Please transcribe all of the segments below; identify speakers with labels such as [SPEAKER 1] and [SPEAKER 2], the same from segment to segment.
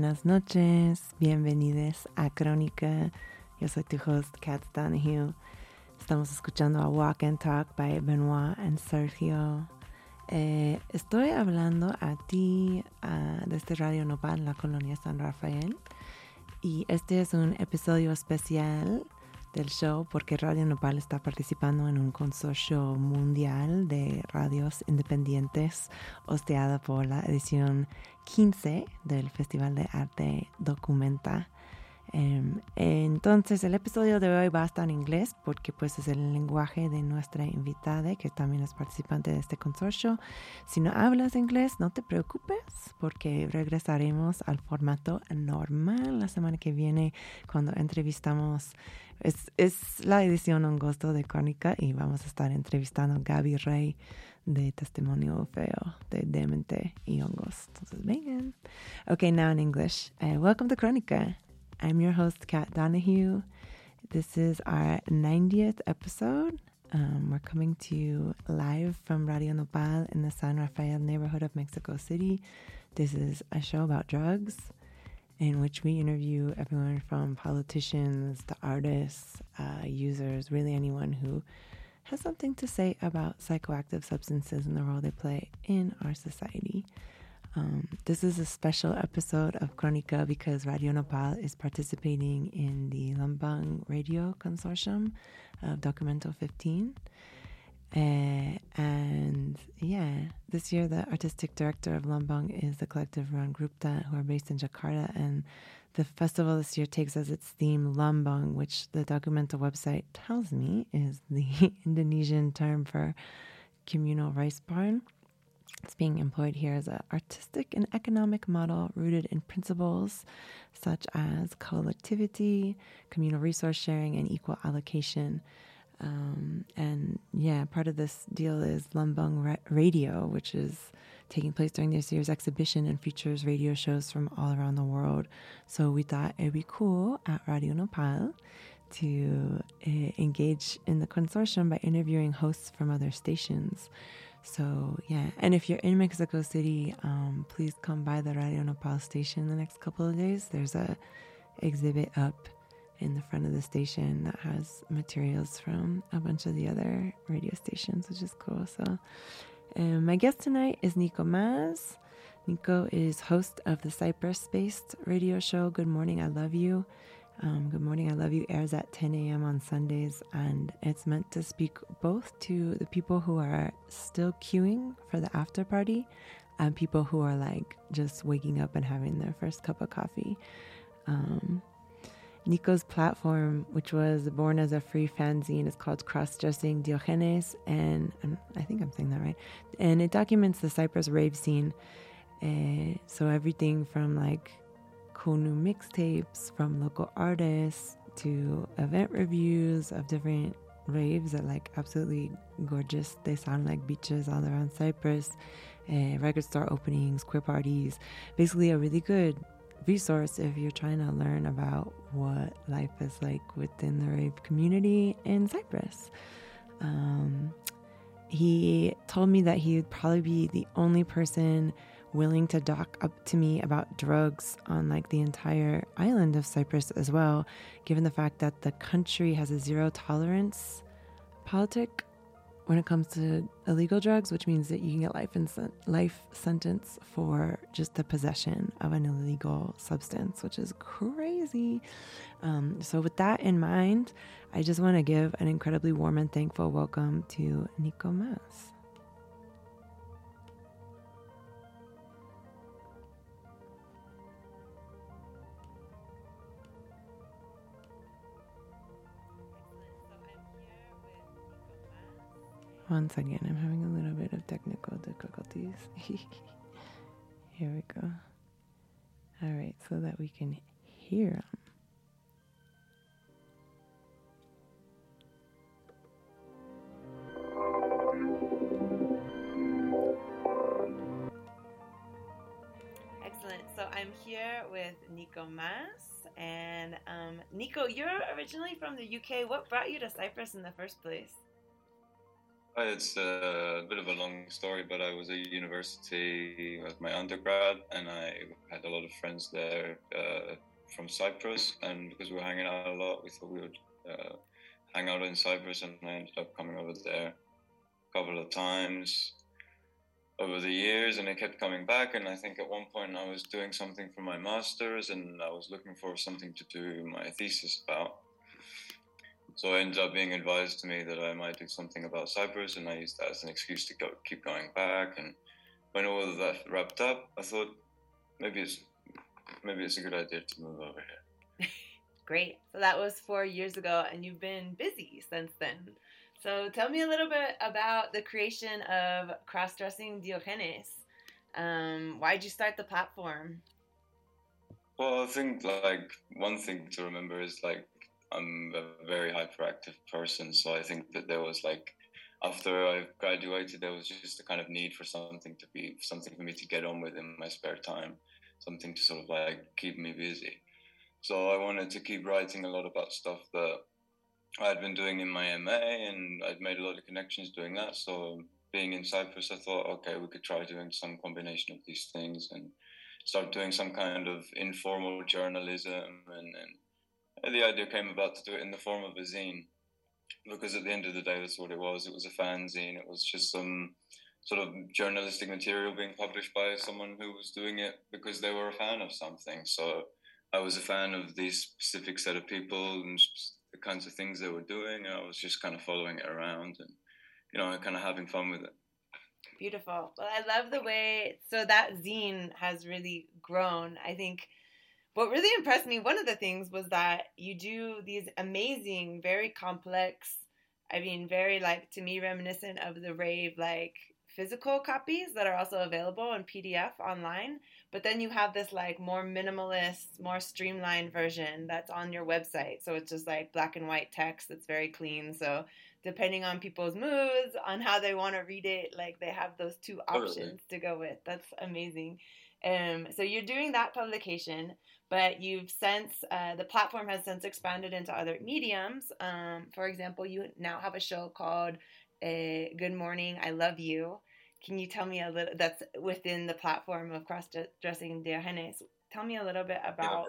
[SPEAKER 1] buenas noches, bienvenidos a Crónica. Yo soy tu host, Kat Donahue. Estamos escuchando a Walk and Talk by Benoit and Sergio. Eh, estoy hablando a ti ah, desde Radio Nopal, la colonia San Rafael. Y este es un episodio especial del show porque Radio Nopal está participando en un consorcio mundial de radios independientes hosteada por la edición 15 del Festival de Arte Documenta. Em, entonces el episodio de hoy va a estar en inglés porque pues es el lenguaje de nuestra invitada que también es participante de este consorcio. Si no hablas inglés, no te preocupes porque regresaremos al formato normal la semana que viene cuando entrevistamos. Es, es la edición agosto de Crónica y vamos a estar entrevistando a Gaby Rey de Testimonio Feo de Demente y Hongos. Entonces vengan. Okay, now in English. Uh, welcome to Crónica. I'm your host, Kat Donahue. This is our 90th episode. Um, we're coming to you live from Radio Nopal in the San Rafael neighborhood of Mexico City. This is a show about drugs in which we interview everyone from politicians to artists, uh, users, really anyone who has something to say about psychoactive substances and the role they play in our society. Um, this is a special episode of Crónica because Radio Nopal is participating in the Lumbung Radio Consortium of Documenta 15. Uh, and yeah, this year the artistic director of Lumbung is the collective Ruangrupa, who are based in Jakarta. And the festival this year takes as its theme Lumbung, which the Documenta website tells me is the Indonesian term for communal rice barn. It's being employed here as an artistic and economic model rooted in principles such as collectivity, communal resource sharing, and equal allocation. Um, and yeah, part of this deal is Lumbung Ra- Radio, which is taking place during this year's exhibition and features radio shows from all around the world. So we thought it'd be cool at Radio Nopal to uh, engage in the consortium by interviewing hosts from other stations. So yeah, and if you're in Mexico City, um, please come by the Radio Nopal station the next couple of days. There's a exhibit up in the front of the station that has materials from a bunch of the other radio stations, which is cool. So um, my guest tonight is Nico Maz. Nico is host of the Cyprus based radio show Good Morning, I Love You. Um, Good Morning, I Love You airs at 10 a.m. on Sundays, and it's meant to speak both to the people who are still queuing for the after party and people who are like just waking up and having their first cup of coffee. Um, Nico's platform, which was born as a free fanzine, is called Cross Dressing Diogenes, and um, I think I'm saying that right. And it documents the Cyprus rave scene. Uh, so everything from like cool new mixtapes from local artists to event reviews of different raves that like absolutely gorgeous. They sound like beaches all around Cyprus, uh, record store openings, queer parties. Basically, a really good resource if you're trying to learn about what life is like within the rave community in Cyprus. Um,
[SPEAKER 2] he told me that he would probably be the only person willing to talk up to me about drugs on like the entire island of Cyprus as well, given the fact that the country has a zero tolerance politic when it comes to illegal drugs, which means that you can get life in life sentence for just the possession of an illegal substance, which is crazy. Um, so, with that in mind, I just want to give an incredibly warm and thankful welcome to Nico Mas. Once again, I'm having a little bit of technical difficulties. Here we go. All right, so that we can hear them. Excellent. So I'm here with Nico Mas. And um, Nico, you're originally from the UK. What brought you to Cyprus in the first place?
[SPEAKER 3] It's a bit of a long story, but I was at university with my undergrad, and I had a lot of friends there uh, from Cyprus. And because we were hanging out a lot, we thought we would uh, hang out in Cyprus, and I ended up coming over there a couple of times over the years, and I kept coming back. And I think at one point I was doing something for my master's, and I was looking for something to do my thesis about. So it ended up being advised to me that I might do something about Cyprus, and I used that as an excuse to go, keep going back. And when all of that wrapped up, I thought maybe it's maybe it's a good idea to move over here.
[SPEAKER 2] Great. So that was four years ago, and you've been busy since then. So tell me a little bit about the creation of Cross Dressing Diogenes. Um, why did you start the platform?
[SPEAKER 3] Well, I think like one thing to remember is like I'm a very hyperactive person, so I think that there was like after I graduated, there was just a kind of need for something to be something for me to get on with in my spare time, something to sort of like keep me busy. So I wanted to keep writing a lot about stuff that I had been doing in my MA, and I'd made a lot of connections doing that. So being in Cyprus, I thought, okay, we could try doing some combination of these things and start doing some kind of informal journalism and, and the idea came about to do it in the form of a zine because at the end of the day that's what it was. It was a fanzine it was just some sort of journalistic material being published by someone who was doing it because they were a fan of something. So i was a fan of these specific set of people and the kinds of things they were doing and i was just kind of following it around and you know kind of having fun with it.
[SPEAKER 2] Beautiful. Well i love the way so that zine has really grown. I think what really impressed me, one of the things was that you do these amazing, very complex, I mean, very like to me reminiscent of the rave like physical copies that are also available in PDF online. But then you have this like more minimalist, more streamlined version that's on your website. So it's just like black and white text that's very clean. So depending on people's moods, on how they want to read it, like they have those two options to go with. That's amazing. Um, so you're doing that publication, but you've since uh, the platform has since expanded into other mediums. Um, for example, you now have a show called uh, "Good Morning, I Love You." Can you tell me a little? That's within the platform of cross dressing Diogenes. Tell me a little bit about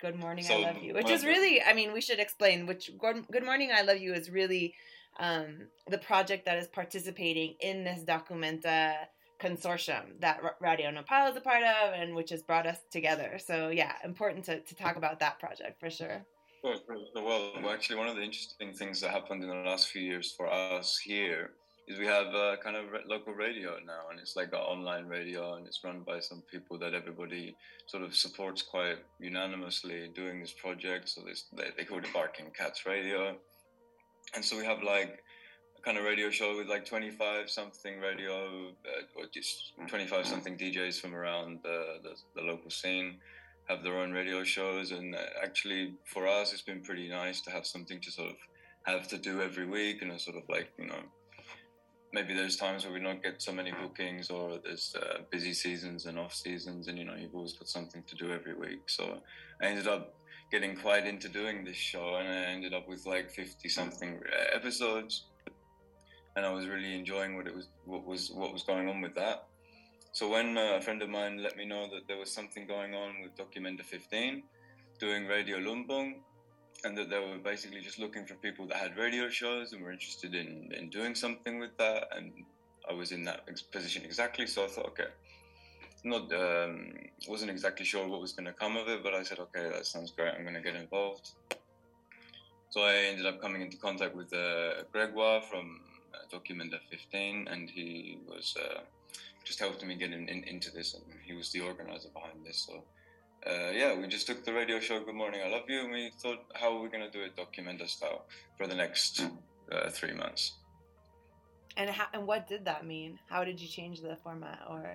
[SPEAKER 2] "Good Morning, so, I Love You," which is really, I mean, we should explain. Which "Good Morning, I Love You" is really um, the project that is participating in this documenta consortium that Radio Nopal is a part of and which has brought us together. So yeah, important to, to talk about that project for sure.
[SPEAKER 3] Well, actually, one of the interesting things that happened in the last few years for us here is we have a kind of local radio now, and it's like an online radio, and it's run by some people that everybody sort of supports quite unanimously doing this project. So this, they, they call it Barking Cats Radio, and so we have like kind of radio show with like 25 something radio uh, or just 25 something DJs from around the, the, the, local scene have their own radio shows. And uh, actually, for us, it's been pretty nice to have something to sort of have to do every week and a sort of like, you know, maybe there's times where we don't get so many bookings or there's uh, busy seasons and off seasons and you know you've always got something to do every week. So i ended up getting quite into doing this show and i ended up with like 50 something uh, episodes and I was really enjoying what it was what was what was going on with that. So when a friend of mine let me know that there was something going on with Documenta 15, doing Radio Lumbung, and that they were basically just looking for people that had radio shows and were interested in, in doing something with that, and I was in that position exactly. So I thought, okay, not um, wasn't exactly sure what was going to come of it, but I said, okay, that sounds great. I'm going to get involved. So I ended up coming into contact with uh, Gregoire from uh, Documenta 15, and he was uh, just helped me get in, in, into this, and he was the organizer behind this. So. Uh, yeah, we just took the radio show Good Morning, I Love You, and we thought, how are we going to do it Documenta style for the next uh, three months?
[SPEAKER 2] And how, and what did that mean? How did you change the format, or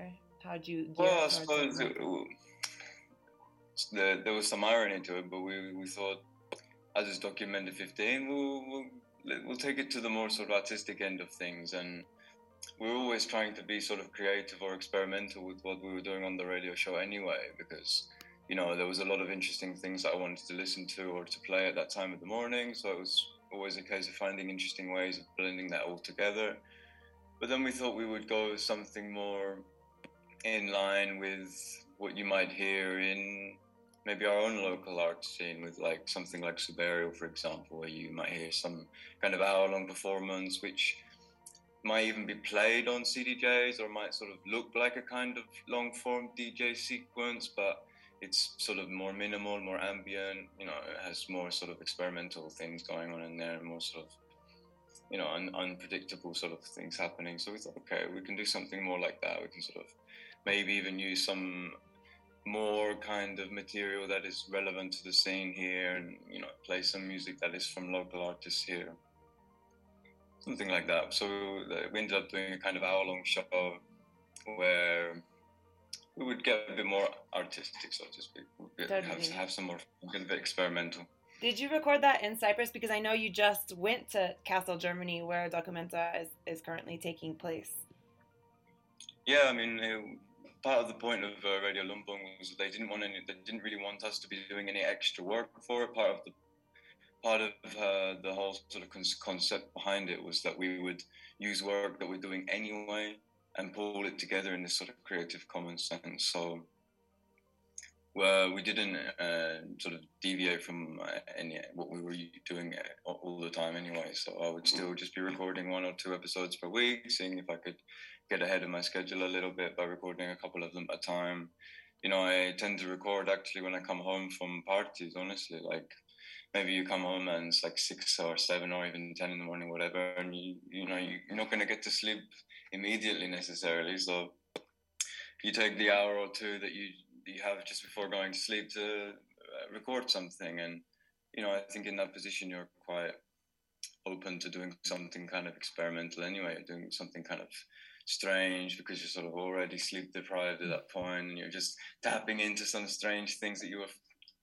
[SPEAKER 2] how did you?
[SPEAKER 3] Well, I suppose
[SPEAKER 2] it?
[SPEAKER 3] it, there, there was some irony to it, but we, we thought, as it's Documenta 15, we'll, we'll, we'll take it to the more sort of artistic end of things. And we are always trying to be sort of creative or experimental with what we were doing on the radio show anyway, because, you know, there was a lot of interesting things that I wanted to listen to or to play at that time of the morning. So it was always a case of finding interesting ways of blending that all together. But then we thought we would go something more in line with what you might hear in maybe our own local art scene with like something like Suberio, for example, where you might hear some kind of hour long performance which might even be played on CDJs or might sort of look like a kind of long form DJ sequence, but it's sort of more minimal, more ambient, you know, it has more sort of experimental things going on in there, more sort of you know, un- unpredictable sort of things happening. So we thought, okay, we can do something more like that. We can sort of maybe even use some more kind of material that is relevant to the scene here and, you know, play some music that is from local artists here. Something like that. So uh, we ended up doing a kind of hour long show where we would get a bit more artistic, so to speak. We'd have,
[SPEAKER 2] Totally.
[SPEAKER 3] have some more, a bit experimental.
[SPEAKER 2] Did you record that in Cyprus? Because I know you just went to Kassel, Germany, where Documenta is, is currently taking place.
[SPEAKER 3] Yeah, I mean, part of the point of uh, Radio Lumbung was that they didn't want any, they didn't really want us to be doing any extra work for it. Part of the part of uh, the whole sort of con- concept behind it was that we would use work that we're doing anyway and pull it together in this sort of creative commons sense. So. Well, we didn't uh, sort of deviate from uh, any what we were doing uh, all the time anyway. So I would still just be recording one or two episodes per week, seeing if I could get ahead of my schedule a little bit by recording a couple of them at a time. You know, I tend to record actually when I come home from parties, honestly. Like maybe you come home and it's like six or seven or even ten in the morning, whatever, and you you know you- you're not gonna get to sleep immediately necessarily. So you take the hour or two that you you have just before going to sleep to uh, record something, and you know I think in that position you're quite open to doing something kind of experimental anyway, doing something kind of strange because you're sort of already sleep deprived at that point and you're just tapping into some strange things that you were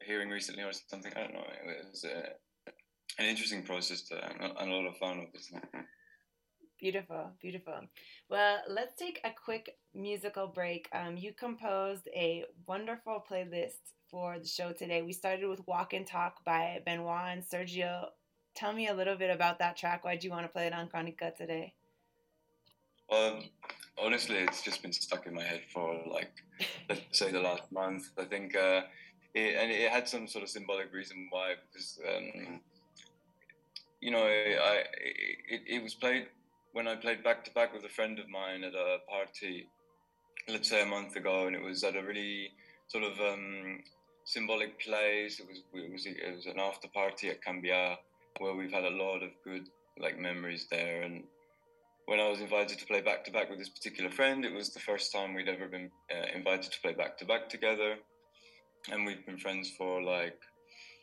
[SPEAKER 3] hearing recently or something. I don't know. It was uh, an interesting process to, a and a lot of fun, obviously.
[SPEAKER 2] Beautiful, beautiful. Well, let's take a quick musical break. Um, you composed a wonderful playlist for the show today. We started with Walk and Talk by Benoit and Sergio. Tell me a little bit about that track. Why do you want to play it on Crónica today?
[SPEAKER 3] Well, honestly, it's just been stuck in my head for like, let's say the last month. I think, uh, it, and it had some sort of symbolic reason why, because, um, you know, I, it, it was played when I played back to back with a friend of mine at a party, let's say a month ago, and it was at a really sort of um, symbolic place. It was it was it was an after party at Cambia where we've had a lot of good like memories there, and when I was invited to play back to back with this particular friend, it was the first time we'd ever been uh, invited to play back to back together, and we've been friends for like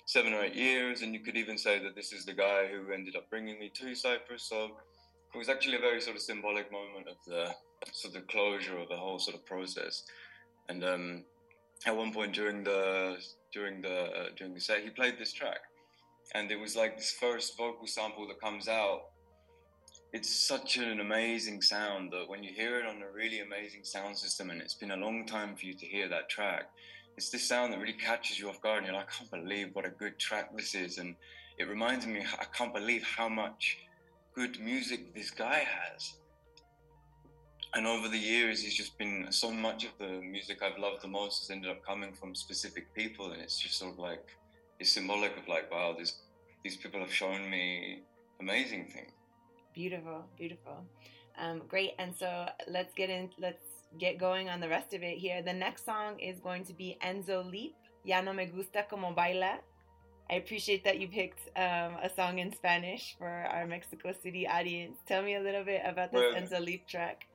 [SPEAKER 3] seven or eight years. And you could even say that this is the guy who ended up bringing me to Cyprus. So it was actually a very sort of symbolic moment of the sort of closure of the whole sort of process. And um, at one point during the during the uh, during the set, he played this track, and it was like this first vocal sample that comes out. It's such an amazing sound that when you hear it on a really amazing sound system and it's been a long time for you to hear that track it's this sound that really catches you off guard and you're like i can't believe what a good track this is. And it reminds me i can't believe how much good music this guy has. And over the years, he's just been so much of the music I've loved the most has ended up coming from specific people, and it's just sort of like it's symbolic of like, wow, this these people have shown me amazing things.
[SPEAKER 2] Beautiful, beautiful. Um, great. And so let's get in. Let's get going on the rest of it here. The next song is going to be Enzo Leap. Ya no me gusta como baila. I appreciate that you picked um, a song in Spanish for our Mexico City audience. Tell me a little bit about this
[SPEAKER 3] Well-
[SPEAKER 2] Enzo Leap track.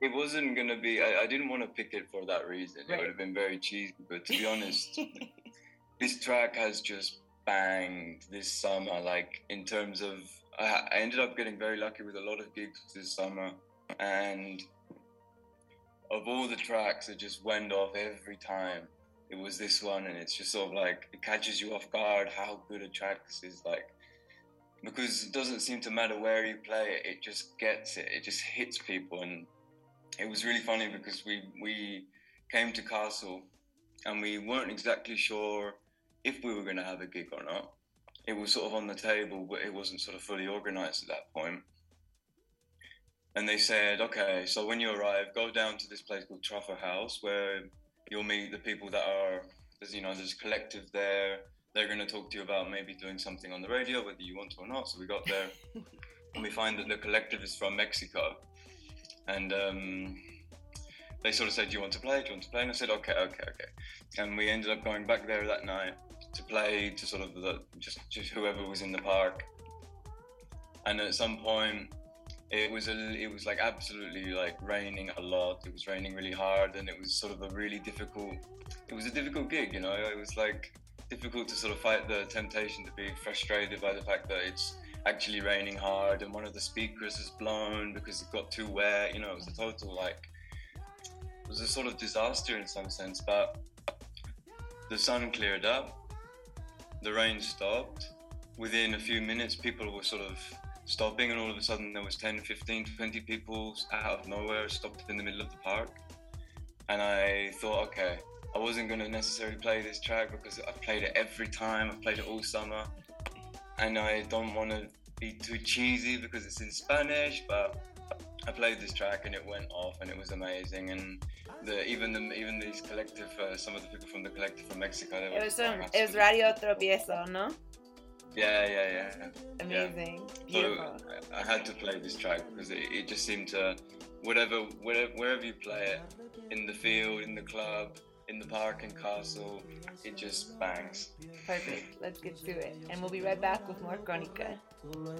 [SPEAKER 3] It wasn't gonna be. I, I didn't want to pick it for that reason. It would have been very cheesy. But to be honest, this track has just banged this summer. Like in terms of, I, I ended up getting very lucky with a lot of gigs this summer, and of all the tracks it just went off every time, it was this one, and it's just sort of like it catches you off guard how good a track is. Like because it doesn't seem to matter where you play it; it just gets it. It just hits people, and it was really funny because we we came to Kassel and we weren't exactly sure if we were going to have a gig or not. It was sort of on the table, but it wasn't sort of fully organized at that point. And they said, okay, so when you arrive, go down to this place called Truffer House where you'll meet the people that are, there's, you know, there's a collective there. They're going to talk to you about maybe doing something on the radio, whether you want to or not. So we got there and we find that the collective is from Mexico. And um, they sort of said, Do you want to play? Do you want to play? And I said, Okay, okay, okay. And we ended up going back there that night to play to sort of the, just, just whoever was in the park. And at some point, it was a, it was like absolutely like raining a lot. It was raining really hard, and it was sort of a really difficult. It was a difficult gig, you know. It was like difficult to sort of fight the temptation to be frustrated by the fact that it's actually raining hard and one of the speakers is blown because it got too wet. You know, it was a total like it was a sort of disaster in some sense. But the sun cleared up, the rain stopped. Within a few minutes, people were sort of stopping, and all of a sudden, there was 10, 15, 20 people out of nowhere stopped in the middle of the park. And I thought, okay, I wasn't going to necessarily play this track because I've played it every time, I've played it all summer and I don't want to be too cheesy because it's in Spanish, but I played this track and it went off and it was amazing. And the even the even these collective, uh, some of the people from the collective from Mexico, they were
[SPEAKER 2] It was, um, it was Radio Tropiezo, no?
[SPEAKER 3] Yeah, yeah, yeah. yeah.
[SPEAKER 2] Amazing.
[SPEAKER 3] So
[SPEAKER 2] Beautiful.
[SPEAKER 3] I, I had to play this track because it, it just seemed to, whatever, wherever, wherever you play it, in the field, in the club, in the park, in Kassel, it just bangs.
[SPEAKER 2] Perfect. Let's get to it. And we'll be right back with more Crónica.
[SPEAKER 4] No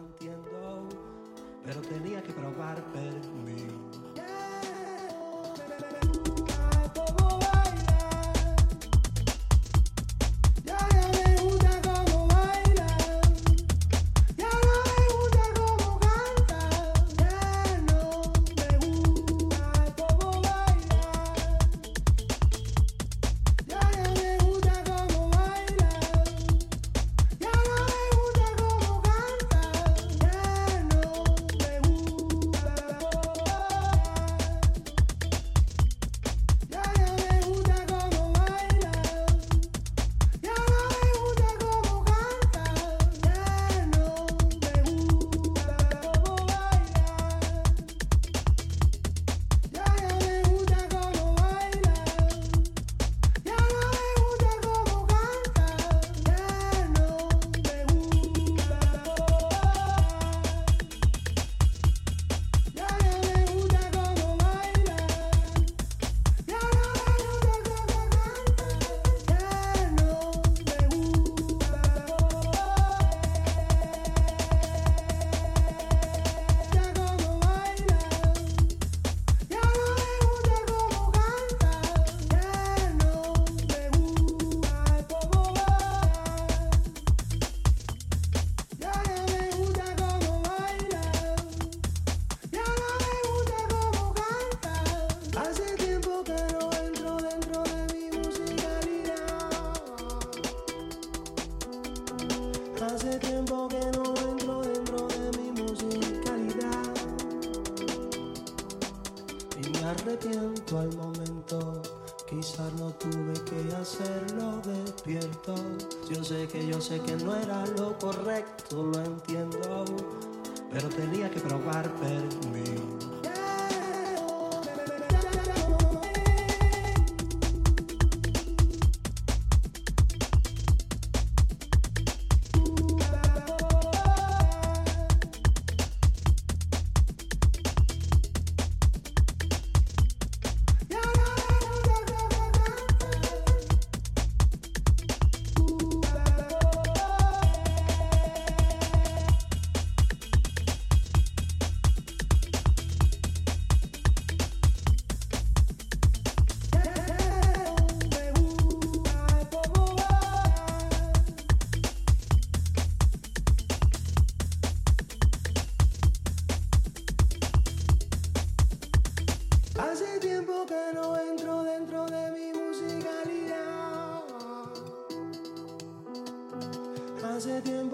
[SPEAKER 4] Tiền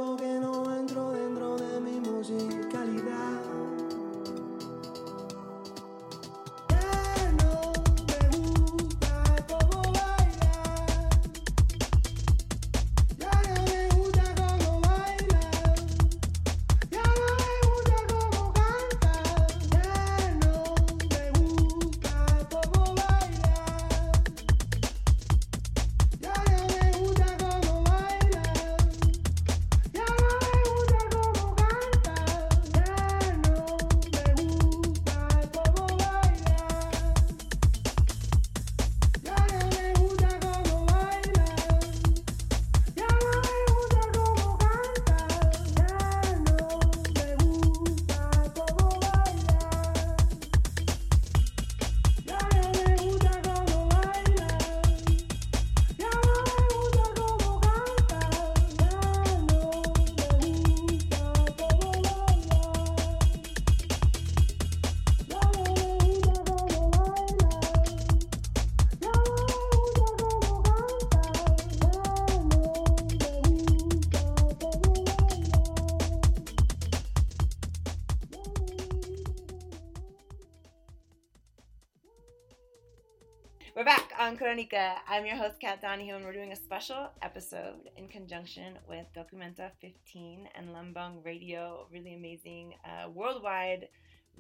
[SPEAKER 4] on Crónica. I'm your host, Kat Donahue, and we're doing a special episode in conjunction with Documenta 15 and Lumbung Radio, really amazing uh, worldwide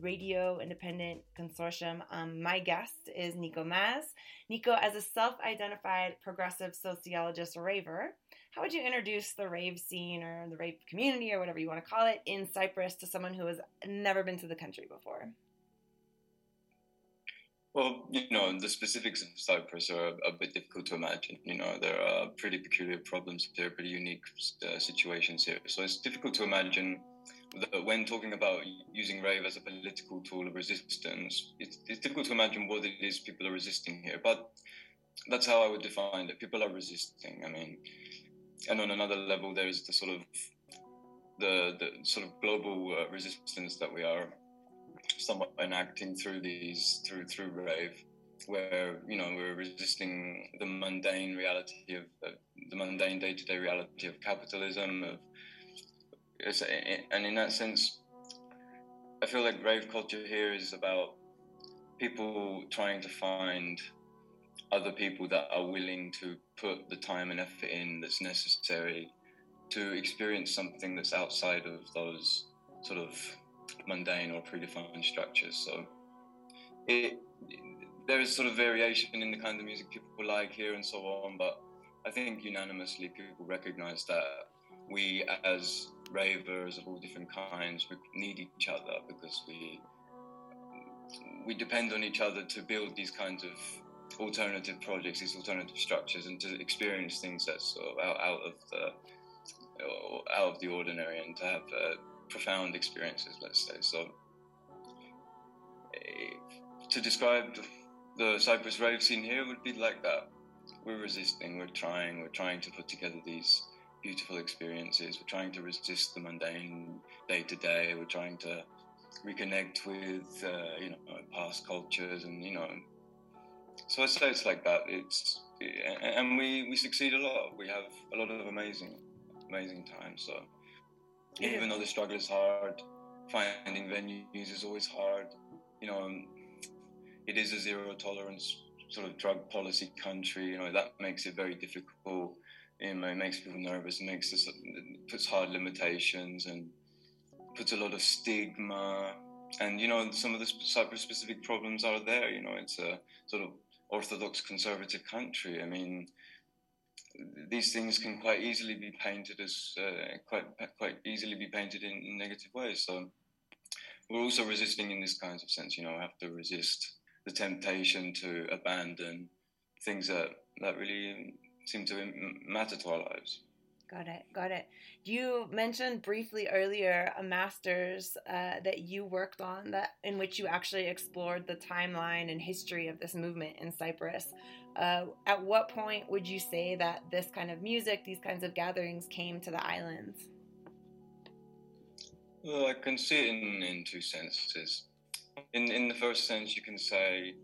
[SPEAKER 4] radio independent consortium. Um, my guest is Nico Maz. Nico, as a self identified progressive sociologist raver, how would you introduce the rave scene or the rave community or whatever you want to call it in Cyprus to someone who has never been to the country before?
[SPEAKER 3] Well, you know, the specifics of Cyprus are a, bit difficult to imagine. You know, there are pretty peculiar problems here, pretty unique uh, situations here. So it's difficult to imagine that when talking about using rave as a political tool of resistance, it's, it's difficult to imagine what it is people are resisting here. But that's how I would define it. People are resisting. I mean, and on another level, there is the sort of the the sort of global uh, resistance that we are somewhat enacting through these through through rave where you know we're resisting the mundane reality of, the mundane day-to-day reality of capitalism of and in that sense i feel like rave culture here is about people trying to find other people that are willing to put the time and effort in that's necessary to experience something that's outside of those sort of mundane or predefined structures. So it, there is sort of variation in the kind of music people like here and so on, but I think unanimously people recognize that we as ravers of all different kinds we need each other because we we depend on each other to build these kinds of alternative projects, these alternative structures, and to experience things that's sort of out, out of the out of the ordinary, and to have uh, profound experiences. Let's say so. eh, To describe the, Cyprus rave scene here would be like that. We're resisting. We're trying. We're trying to put together these beautiful experiences. We're trying to resist the mundane day to day. We're trying to reconnect with uh, you know past cultures and you know so I say it's like that. It's and we we succeed a lot. We have a lot of amazing amazing times. So even though the struggle is hard, finding venues is always hard. You know, um, it is a zero tolerance sort of drug policy country. You know that makes it very difficult. You know, it makes people nervous. It makes this, it puts hard limitations and puts a lot of stigma, and you know some of the Cyprus-specific problems are there. You know, it's a sort of orthodox conservative country. I mean, these things can quite easily be painted as uh, quite quite easily be painted in, in negative ways. So we're also resisting in this kind of sense. You know, have to resist the temptation to abandon things that that really seem to matter to our lives.
[SPEAKER 2] Got it. Got it. You mentioned briefly earlier a master's uh, that you worked on that in which you actually explored the timeline and history of this movement in Cyprus. Uh, at what point would you say that this kind of music, these kinds of gatherings, came to the islands?
[SPEAKER 3] Well, I can see it in, in two senses. In in the first sense, you can say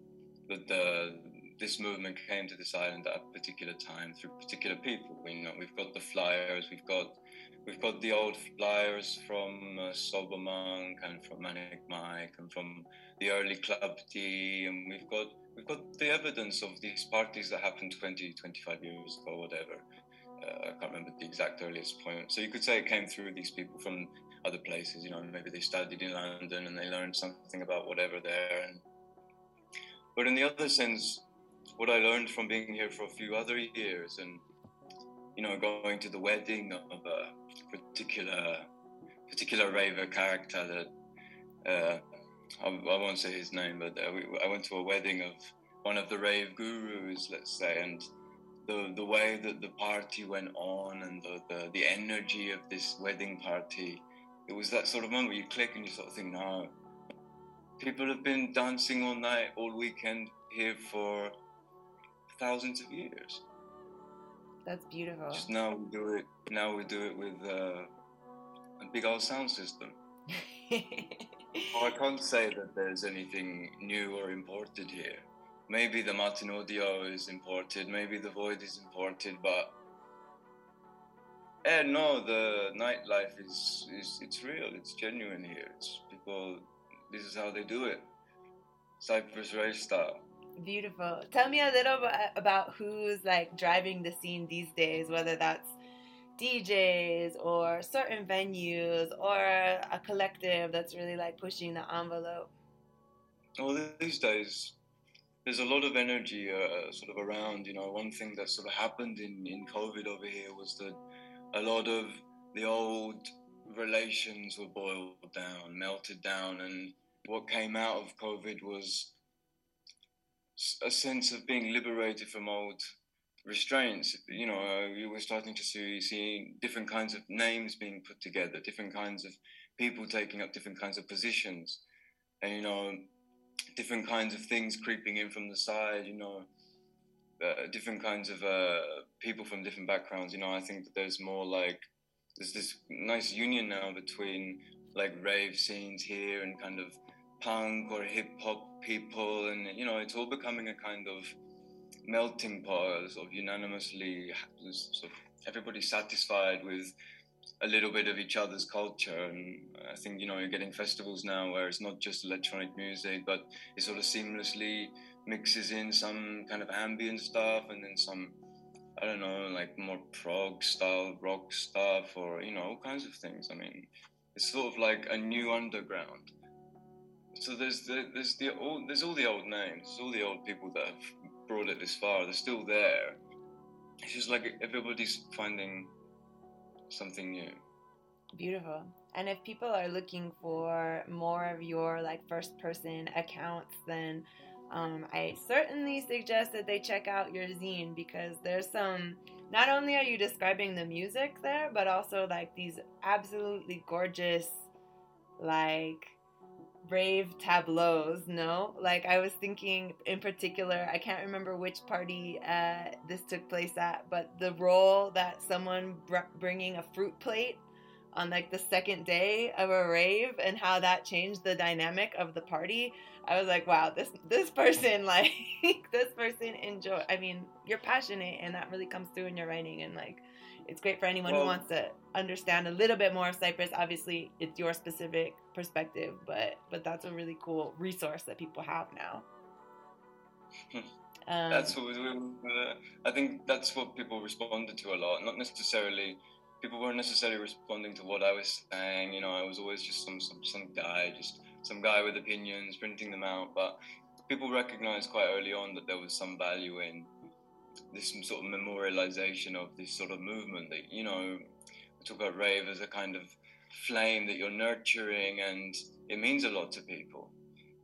[SPEAKER 3] that the this movement came to this island at a particular time through particular people. We know we've got the flyers, we've got we've got the old flyers from uh, Sober Monk and from Manic Mike and from the early Club D, and we've got we've got the evidence of these parties that happened 20, 25 years ago, whatever. Uh, I can't remember the exact earliest point. So you could say it came through these people from other places. You know, maybe they studied in London and they learned something about whatever there. And, but in the other sense, what I learned from being here for a few other years and you know going to the wedding of a particular particular raver character that uh, I, I, won't say his name, but uh, we, I went to a wedding of one of the rave gurus, let's say, and the the way that the party went on and the, the, the energy of this wedding party, it was that sort of moment where you click and you sort of think, no, people have been dancing all night, all weekend here for thousands of years.
[SPEAKER 2] That's beautiful.
[SPEAKER 3] Just now we do it. Now we do it with uh, a big old sound system. well, I can't say that there's anything new or imported here. Maybe the Martin Audio is imported, maybe the Void is imported, but eh, no, the nightlife is, is it's real, it's genuine here. It's people. This is how they do it. Cyprus rave style.
[SPEAKER 2] Beautiful. Tell me a little bit about who's like driving the scene these days, whether that's DJs or certain venues or a collective that's really like pushing the envelope.
[SPEAKER 3] Well, these days, there's a lot of energy uh, sort of around. You know, one thing that sort of happened in, in COVID over here was that a lot of the old relations were boiled down, melted down, and what came out of COVID was a sense of being liberated from old restraints. You know, uh, you were starting to see, see different kinds of names being put together, different kinds of people taking up different kinds of positions, and you know, different kinds of things creeping in from the side. You know, uh, different kinds of uh, people from different backgrounds. You know, I think that there's more like there's this nice union now between like rave scenes here and kind of punk or hip hop people, and you know, it's all becoming a kind of melting pot of unanimously sort of everybody satisfied with a little bit of each other's culture. And i think you know you're getting festivals now where it's not just electronic music but it sort of seamlessly mixes in some kind of ambient stuff and then some i don't know like more prog style rock stuff or you know all kinds of things. I mean it's sort of like a new underground so there's the, there's the all there's all the old names all the old people that have brought it this far. They're still there. It's just like everybody's finding something new.
[SPEAKER 2] Beautiful. And if people are looking for more of your like first person accounts, then um, I certainly suggest that they check out your zine because there's some. Not only are you describing the music there, but also like these absolutely gorgeous, like brave tableaus no? Like i was thinking in particular i can't remember which party uh, this took place at but the role that someone br- bringing a fruit plate on like the second day of a rave and how that changed the dynamic of the party i was like wow this this person like this person enjoy i mean you're passionate and that really comes through in your writing and like it's great for anyone
[SPEAKER 3] Well-
[SPEAKER 2] who wants to understand a little bit more of Cyprus. Obviously, it's your specific perspective, but but that's a really cool resource that people have now. Um,
[SPEAKER 3] That's what we, uh, I think that's what people responded to a lot. Not necessarily people weren't necessarily responding to what I was saying. You know, I was always just some some, some guy, just some guy with opinions, printing them out. But people recognized quite early on that there was some value in this sort of memorialization of this sort of movement that you know we talk about rave as a kind of flame that you're nurturing and it means a lot to people.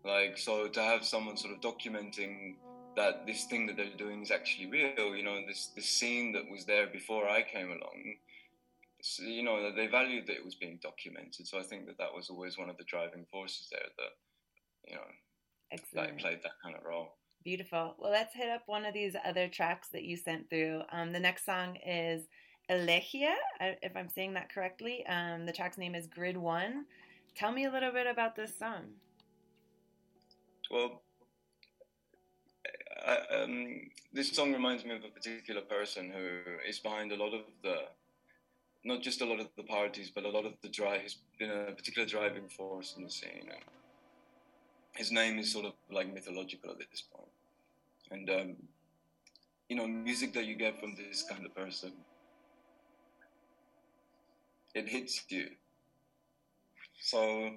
[SPEAKER 3] Like so to have someone sort of documenting that this thing that they're doing is actually real you know this this scene that was there before i came along so, you know they valued that it was being documented. So i think that that was always one of the driving forces there that you know that
[SPEAKER 2] Excellent.
[SPEAKER 3] played that kind of role
[SPEAKER 2] Beautiful. Well, let's hit up one of these other tracks that you sent through. Um, the next song is Elegia, if I'm saying that correctly. Um, the track's name is Grid One. Tell me a little bit about this song.
[SPEAKER 3] Well, I, um, this song reminds me of a particular person who is behind a lot of the, not just a lot of the parties, but a lot of the drive. He's been a particular driving force in the scene. His name is sort of like mythological at this point. And, um, you know, music that you get from this kind of person, it hits you. So,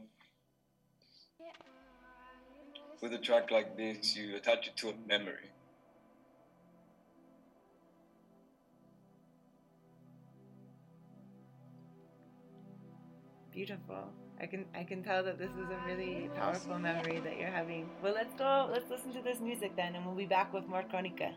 [SPEAKER 3] with a track like this, you attach it to a memory.
[SPEAKER 2] Beautiful. I can I can tell that this is a really powerful memory that you're having. Well, let's go. Let's listen to this music then, and we'll be back with more Crónica.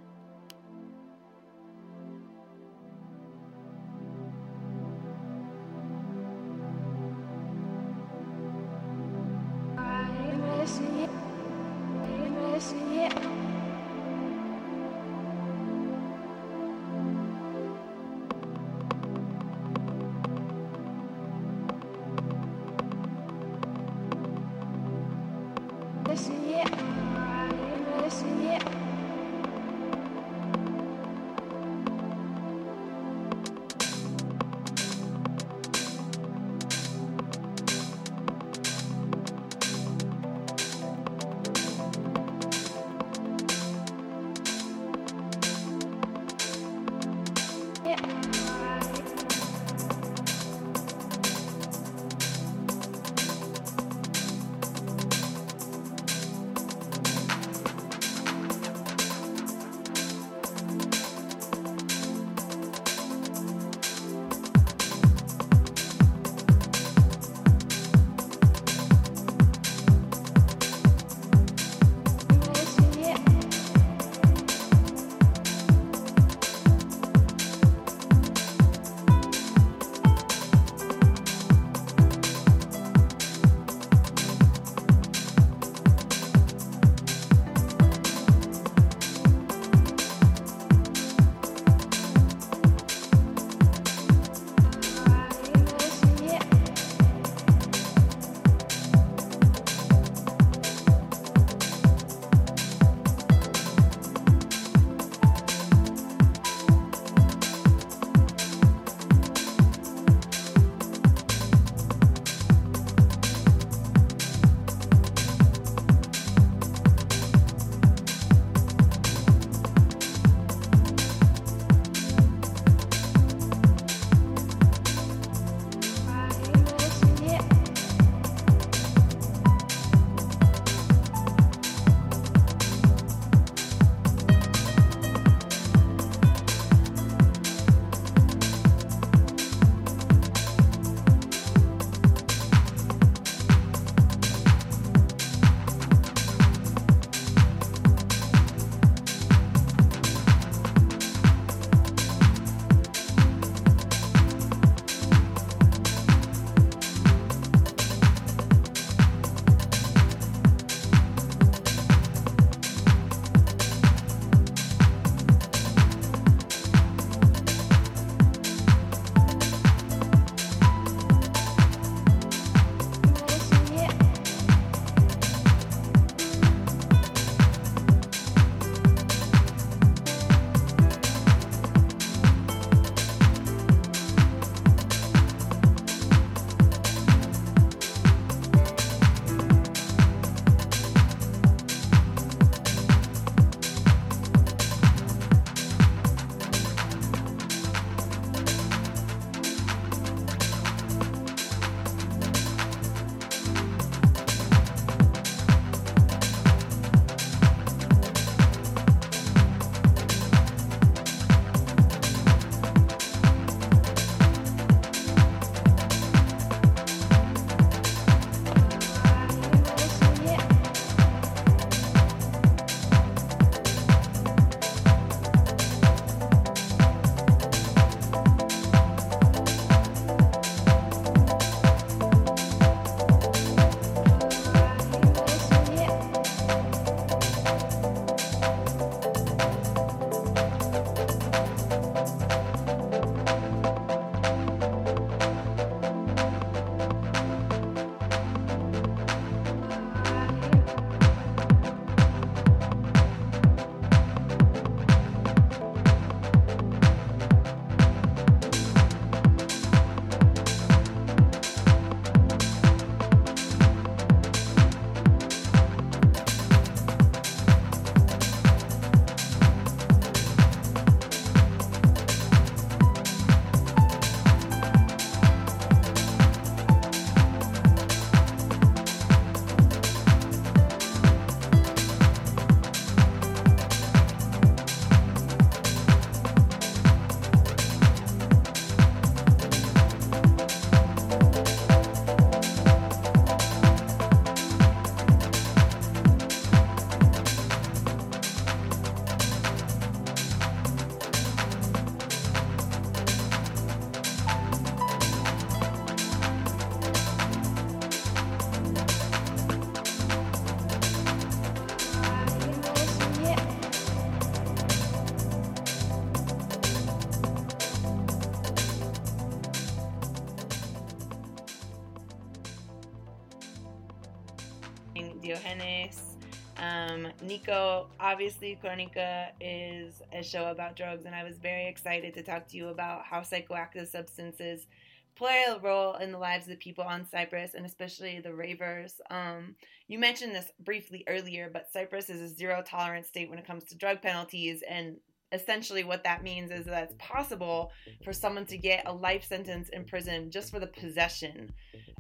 [SPEAKER 2] Nico, obviously, Crónica is a show about drugs, and I was very excited to talk to you about how psychoactive substances play a role in the lives of the people on Cyprus, and especially the ravers. Um, you mentioned this briefly earlier, but Cyprus is a zero tolerance state when it comes to drug penalties, and essentially what that means is that it's possible for someone to get a life sentence in prison just for the possession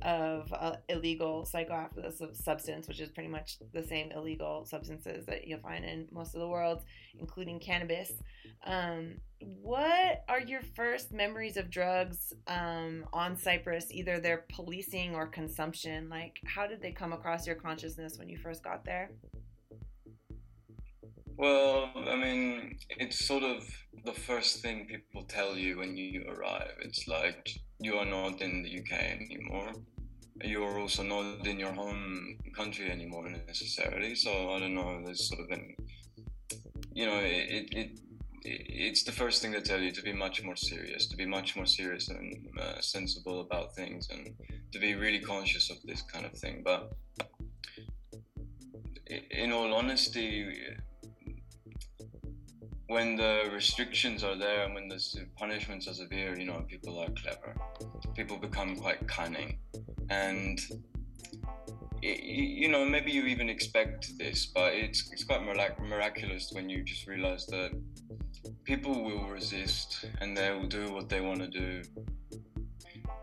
[SPEAKER 2] of uh, illegal psychoactive substance, which is pretty much the same illegal substances that you'll find in most of the world, including cannabis. Um, what are your first memories of drugs um, on Cyprus, either their policing or consumption? Like, how did they come across your consciousness when you first got there?
[SPEAKER 3] Well, I mean, it's sort of the first thing people tell you when you arrive. It's like you are not in the UK anymore. You're also not in your home country anymore necessarily. So I don't know. There's sort of an, you know, it it. it it's the first thing they tell you to be much more serious, to be much more serious and uh, sensible about things, and to be really conscious of this kind of thing. But in all honesty, when the restrictions are there and when the punishments are severe, you know, people are clever. People become quite cunning. And, i- y- you know, maybe you even expect this, but it's, it's quite mirac- miraculous when you just realize that people will resist and they will do what they want to do.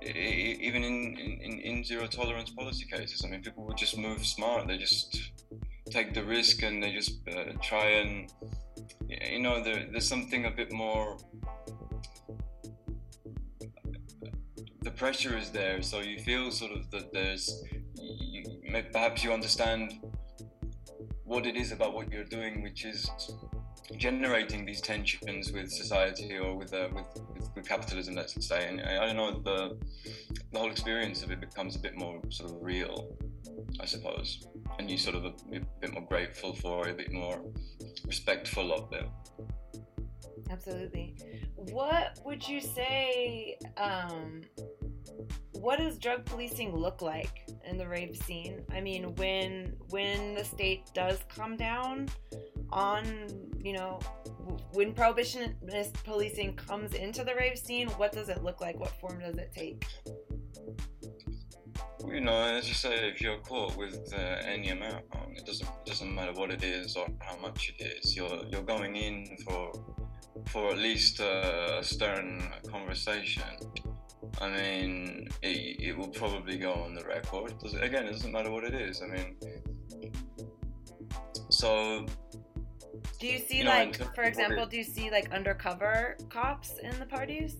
[SPEAKER 3] Even in, in, in zero tolerance policy cases, I mean, people will just move smart. They just take the risk and they just uh, try and you know there, there's something a bit more the pressure is there so you feel sort of that there's you, perhaps you understand what it is about what you're doing which is generating these tensions with society or with uh, with, with, with capitalism let's say. And I, I don't know the the whole experience of it becomes a bit more sort of real I suppose and you sort of a, a bit more grateful for a bit more respectful of them.
[SPEAKER 2] Absolutely. What would you say? Um, what does drug policing look like in the rave scene? I mean, when when the state does come down on, you know, when prohibitionist policing comes into the rave scene, what does it look like? What form does it take?
[SPEAKER 3] You know, as you say, if you're caught with uh, any amount, it doesn't doesn't matter what it is or how much it is. You're you're going in for for at least uh, a stern conversation. I mean, it, it will probably go on the record. Does, again, it doesn't matter what it is. I mean, so
[SPEAKER 2] Do you see
[SPEAKER 3] You know,
[SPEAKER 2] like, for example,
[SPEAKER 3] it-
[SPEAKER 2] do you see like undercover cops in the parties?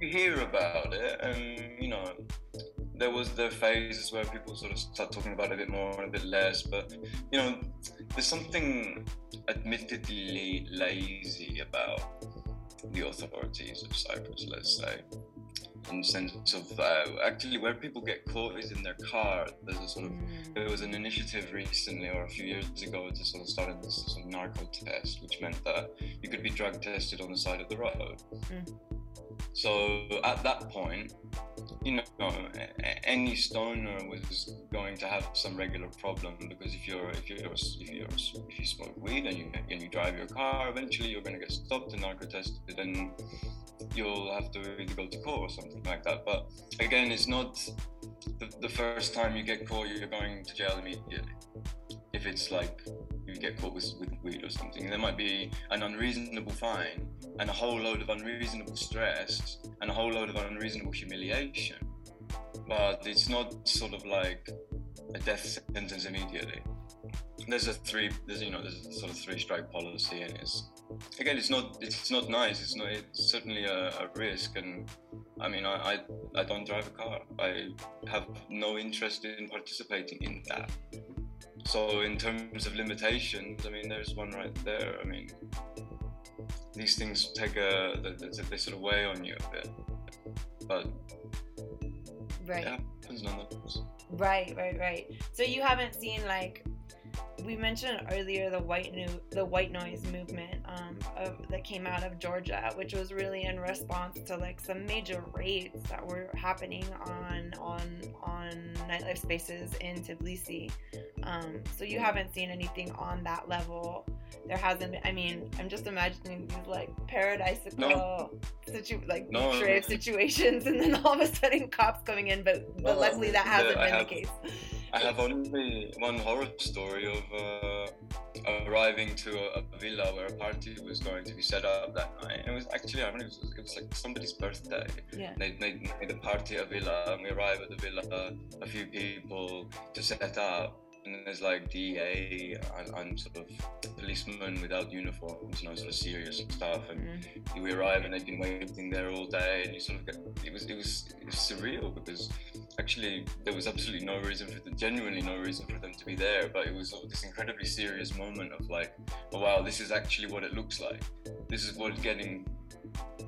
[SPEAKER 3] you hear about it, and you know, there was the phases where people sort of start talking about it a bit more and a bit less. But you know, there's something admittedly lazy about the authorities of Cyprus, let's say, in the sense of uh, actually where people get caught is in their car. There's a sort of there was an initiative recently or a few years ago to sort of start this sort of narco test, which meant that you could be drug tested on the side of the road.
[SPEAKER 2] Mm.
[SPEAKER 3] So at that point, you know, any stoner was going to have some regular problem because if you're if you're if you're if you smoke weed and you and you drive your car, eventually you're going to get stopped and narco tested, and you'll have to either go to court or something like that. But again, it's not the, the first time you get caught, you're going to jail immediately. If it's like get caught with, with weed or something, there might be an unreasonable fine and a whole load of unreasonable stress and a whole load of unreasonable humiliation. But it's not sort of like a death sentence immediately. There's a three, there's you know, there's a sort of three strike policy, and it's again, it's not, it's not nice. It's not, it's certainly a, a risk. And I mean, I, I, I don't drive a car. I have no interest in participating in that. So in terms of limitations, I mean, there's one right there. I mean, these things take a they, they- sort of weigh on you a bit, but
[SPEAKER 2] Right.
[SPEAKER 3] it happens nonetheless.
[SPEAKER 2] Right, right, right. So you haven't seen like we mentioned earlier the white new the white noise movement um, of, that came out of Georgia, which was really in response to like some major raids that were happening on on on nightlife spaces in Tbilisi. Um, so you haven't seen anything on that level. There hasn't been. I mean, I'm just imagining these like paradisical
[SPEAKER 3] No.
[SPEAKER 2] situ like
[SPEAKER 3] No, no,
[SPEAKER 2] situations, and then all of a sudden cops coming in. But but luckily that hasn't
[SPEAKER 3] I
[SPEAKER 2] been
[SPEAKER 3] have-
[SPEAKER 2] the case.
[SPEAKER 3] I have only one horror story of uh, arriving to a, a villa where a party was going to be set up that night. And it was actually, I remember it was, it was like somebody's birthday.
[SPEAKER 2] Yeah.
[SPEAKER 3] They, they made a party at a villa, and we arrive at the villa, a few people to set up. And there's like DA and, and sort of policemen without uniforms, you know, sort of serious stuff. And
[SPEAKER 2] mm-hmm.
[SPEAKER 3] we arrive and they've been waiting there all day and you sort of get it was it was it was surreal because actually there was absolutely no reason for them genuinely no reason for them to be there but it was this incredibly serious moment of like oh wow this is actually what it looks like this is what getting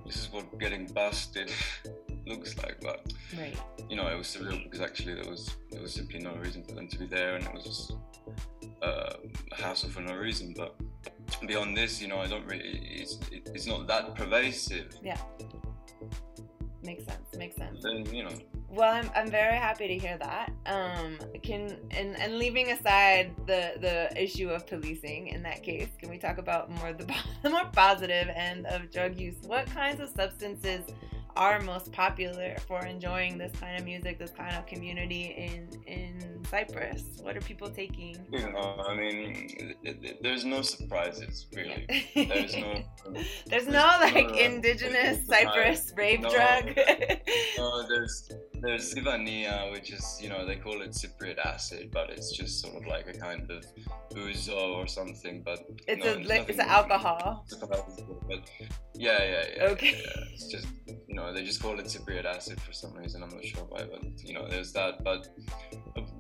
[SPEAKER 3] this is what getting busted looks like but
[SPEAKER 2] Right.
[SPEAKER 3] you know it was surreal because actually there was there was simply no reason for them to be there and it was just uh, a hassle for no reason but beyond this you know i don't really it's, it, it's not that pervasive Yeah.
[SPEAKER 2] Makes sense. Makes sense.
[SPEAKER 3] then you know
[SPEAKER 2] Well, I'm, I'm very happy to hear that. Um, can and, and leaving aside the the issue of policing in that case, can we talk about more the, the more positive end of drug use? What kinds of substances are most popular for enjoying this kind of music, this kind of community in in Cyprus? What are people taking?
[SPEAKER 3] you know i mean there's no surprises really there's no
[SPEAKER 2] There's
[SPEAKER 3] there's
[SPEAKER 2] no like
[SPEAKER 3] no, uh,
[SPEAKER 2] indigenous Cyprus rave
[SPEAKER 3] no.
[SPEAKER 2] drug.
[SPEAKER 3] no there's there's Zivania, which is you know they call it cypriot acid but it's just sort of like a kind of ouzo or something but
[SPEAKER 2] it's
[SPEAKER 3] no,
[SPEAKER 2] a li- it's an alcohol.
[SPEAKER 3] but yeah yeah yeah
[SPEAKER 2] Okay.
[SPEAKER 3] yeah. it's just you know they just call it cypriot acid for some reason i'm not sure why but you know there's that but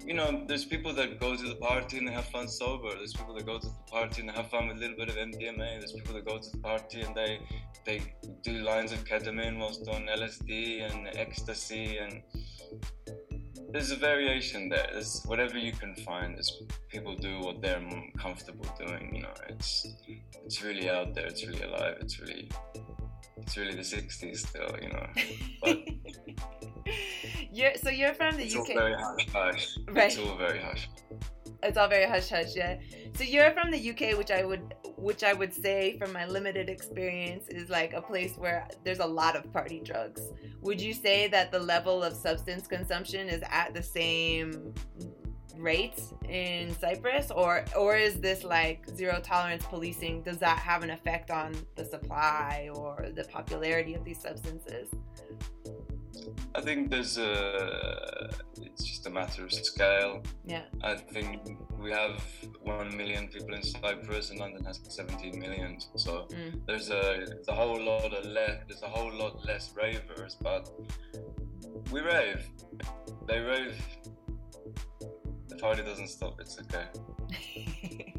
[SPEAKER 3] you know there's people that go to the party and they have fun sober there's people that go to the party and they have fun with a little bit of mdma there's people that go to the party and they they do lines of ketamine whilst on lsd and ecstasy and there's a variation there. There's whatever you can find. There's people do what they're comfortable doing. You know, it's it's really out there. It's really alive. It's really it's really the '60s still. You know, but
[SPEAKER 2] you're so you're from the
[SPEAKER 3] it's all very hush hush.
[SPEAKER 2] right?
[SPEAKER 3] It's all very hush.
[SPEAKER 2] It's all very hush hush, yeah. So you're from the UK, which I would, which I would say, from my limited experience, is like a place where there's a lot of party drugs. Would you say that the level of substance consumption is at the same rate in Cyprus, or or is this like zero tolerance policing? Does that have an effect on the supply or the popularity of these substances?
[SPEAKER 3] I think there's a. It's just a matter of scale.
[SPEAKER 2] Yeah.
[SPEAKER 3] I think we have one million people in Cyprus, and London has 17 million. So
[SPEAKER 2] Mm.
[SPEAKER 3] there's a there's a whole lot of less. there's a whole lot less ravers, but we rave. They rave. The party doesn't stop. It's okay.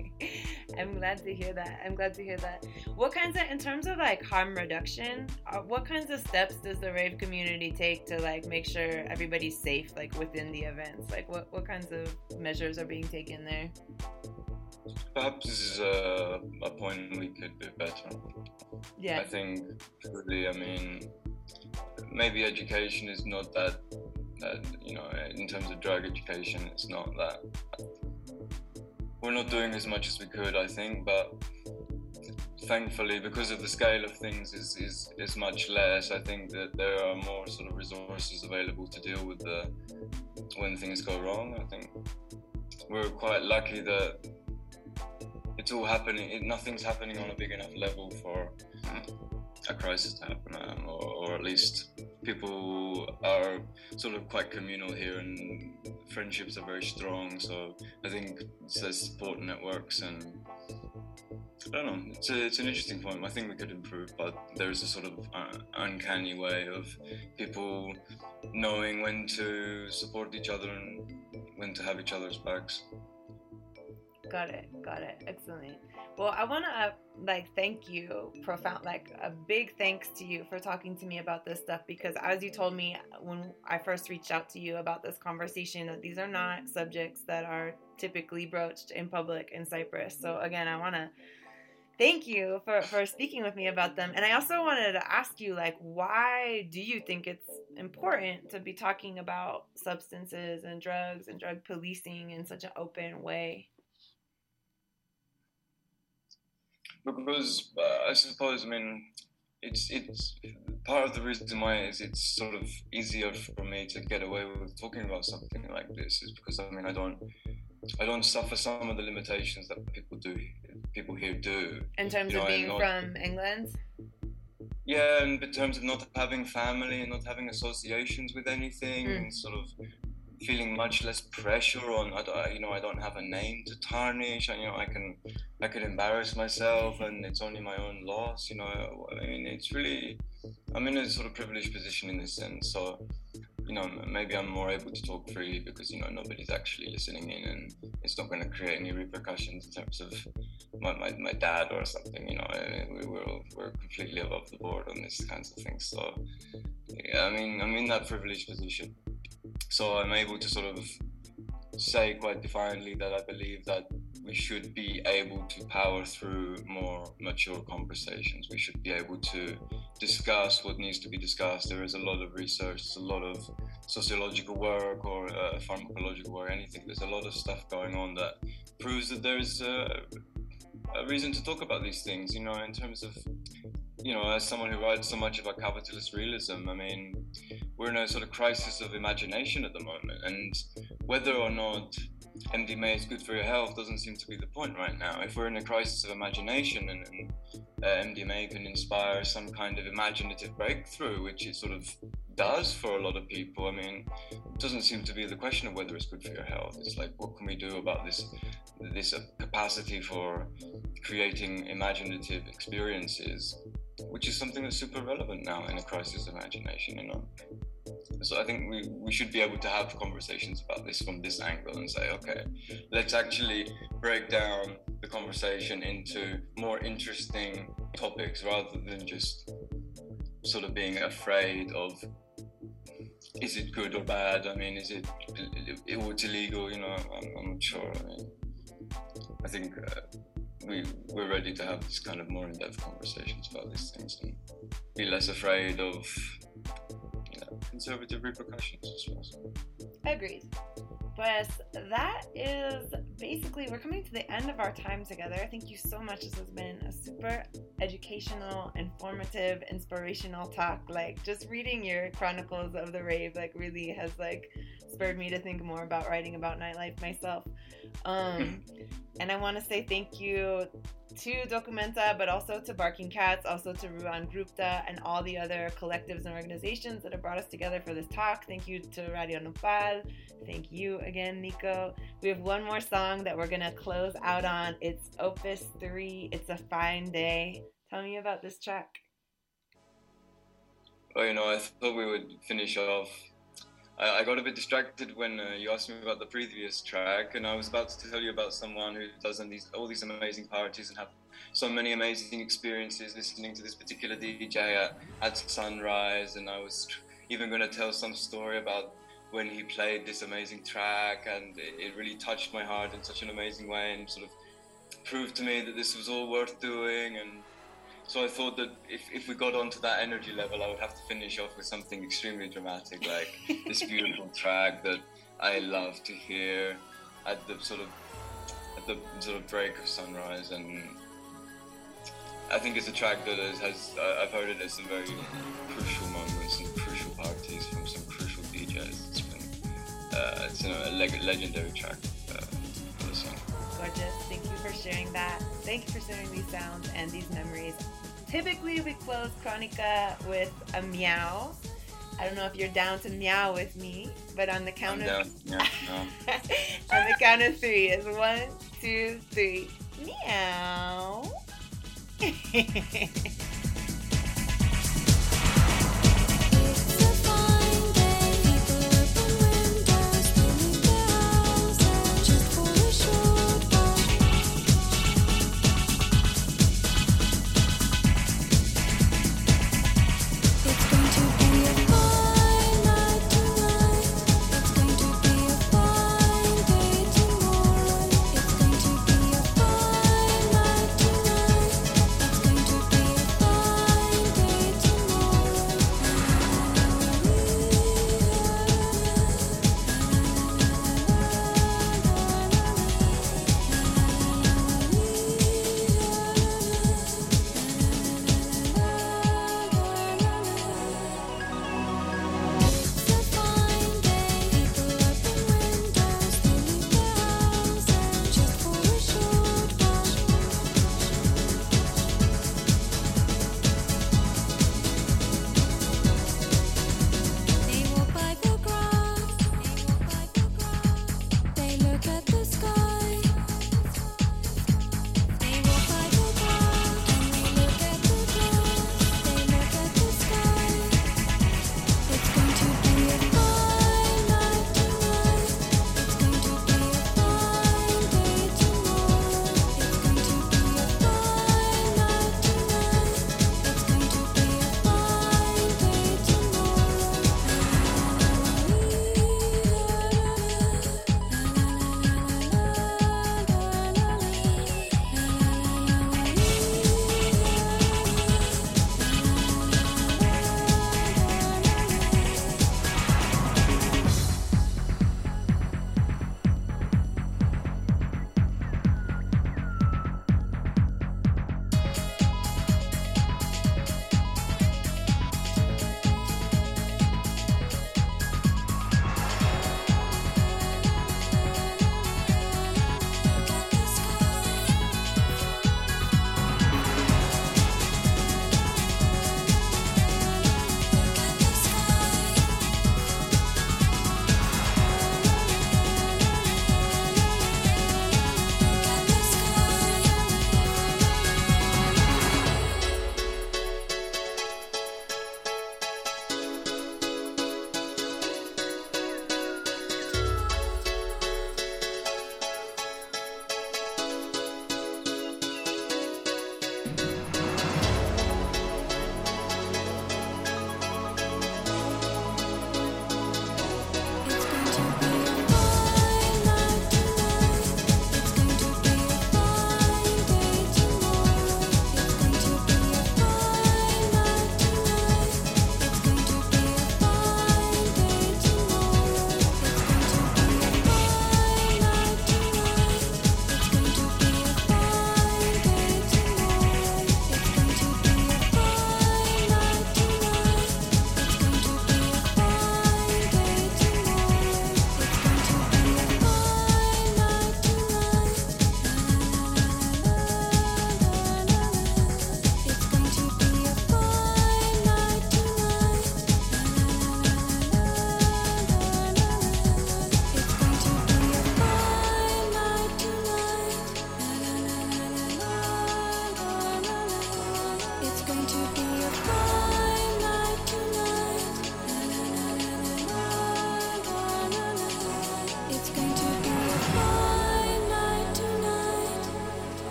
[SPEAKER 2] I'm glad to hear that. I'm glad to hear that. What kinds of, in terms of like harm reduction, uh, what kinds of steps does the rave community take to like make sure everybody's safe, like within the events? Like what, what kinds of measures are being taken there?
[SPEAKER 3] Perhaps this is a, a point we could do better.
[SPEAKER 2] Yeah.
[SPEAKER 3] I think really, I mean, maybe education is not that, that you know, in terms of drug education, it's not that. We're not doing as much as we could, I think, but thankfully, because of the scale of things is, is, is much less, I think that there are more sort of resources available to deal with the when things go wrong. I think we're quite lucky that it's all happening. It, nothing's happening on a big enough level for a crisis to happen, um, or, or at least people are sort of quite communal here, and friendships are very strong. So I think there's support networks, and I don't know. It's a, it's an interesting point. I think we could improve, but there is a sort of uh, uncanny way of people knowing when to support each other and when to have each other's backs.
[SPEAKER 2] Got it. Got it. Excellent. Well, I want to uh, like thank you profound like a big thanks to you for talking to me about this stuff because as you told me when I first reached out to you about this conversation that these are not subjects that are typically broached in public in Cyprus. So again, I want to thank you for for speaking with me about them. And I also wanted to ask you like why do you think it's important to be talking about substances and drugs and drug policing in such an open way?
[SPEAKER 3] Because uh, I suppose I mean it's it's part of the reason why is it's sort of easier for me to get away with talking about something like this is because I mean I don't I don't suffer some of the limitations that people do people here do.
[SPEAKER 2] In terms
[SPEAKER 3] You know,
[SPEAKER 2] of being
[SPEAKER 3] not-
[SPEAKER 2] from England?
[SPEAKER 3] Yeah, and in terms of not having family and not having associations with anything,
[SPEAKER 2] Mm.
[SPEAKER 3] and sort of feeling much less pressure on. I you know, I don't have a name to tarnish, and you know, I can, I can embarrass myself, and it's only my own loss. You know, I mean, it's really, I'm in a sort of privileged position in this sense. So, you know, maybe I'm more able to talk freely because you know nobody's actually listening in, and it's not going to create any repercussions in terms of my, my, my dad or something. You know, I- we we're we're completely above the board on these kinds of things. So, yeah, I mean, I'm in that privileged position, so I'm able to sort of say quite defiantly that I believe that we should be able to power through more mature conversations. We should be able to discuss what needs to be discussed. There is a lot of research, there's a lot of sociological work or uh, pharmacological work, anything. There's a lot of stuff going on that proves that there's uh, a reason to talk about these things, you know, in terms of, you know, as someone who writes so much about capitalist realism, I mean, we're in a sort of crisis of imagination at the moment, and whether or not MDMA is good for your health doesn't seem to be the point right now. If we're in a crisis of imagination and, and uh, MDMA can inspire some kind of imaginative breakthrough, which it sort of does for a lot of people, I mean, it doesn't seem to be the question of whether it's good for your health. It's like, what can we do about this this capacity for creating imaginative experiences, which is something that's super relevant now in a crisis of imagination, you know. So I think we, we should be able to have conversations about this from this angle and say, okay, let's actually break down the conversation into more interesting topics rather than just sort of being afraid of is it good or bad? I mean, is it oh, it's illegal? You know, I'm, I'm not sure. I mean, I think uh, we we're ready to have this kind of more in-depth conversations about these things and be less afraid of you know, conservative repercussions as well.
[SPEAKER 2] Agreed. But that is basically, we're coming to the end of our time together. Thank you so much. This has been a super educational, informative, inspirational talk. Like, just reading your chronicles of the rave, like, really has, like, spurred me to think more about writing about nightlife myself. Um, and I want to say thank you to Documenta, but also to Barking Cats, also to Ruangrupa, and all the other collectives and organizations that have brought us together for this talk. Thank you to Radio Nopal. Thank you again, Nico. We have one more song that we're going to close out on. It's Opus 3. It's a fine day. Tell me about this track.
[SPEAKER 3] Well, you know, I thought we would finish off. I, I got a bit distracted when uh, you asked me about the previous track, and I was about to tell you about someone who does all these all these amazing parties and have so many amazing experiences listening to this particular DJ at, at sunrise. And I was even going to tell some story about when he played this amazing track, and it, it really touched my heart in such an amazing way, and sort of proved to me that this was all worth doing and so I thought that if, if we got onto that energy level, I would have to finish off with something extremely dramatic, like this beautiful track that I love to hear at the sort of at the sort of break of sunrise, and I think it's a track that has, has I- I've heard it at some very crucial moments and crucial parties from some crucial DJs. It's been uh, it's you know, a leg- legendary track uh, for the song.
[SPEAKER 2] Gorgeous. Thank you for sharing that. Thank you for sharing these sounds and these memories. Typically, we close Crónica with a meow. I don't know if you're down to meow with me, but on the
[SPEAKER 3] I'm
[SPEAKER 2] count
[SPEAKER 3] down.
[SPEAKER 2] of
[SPEAKER 3] Yeah, no.
[SPEAKER 2] on the count of three is one, two, three. Meow.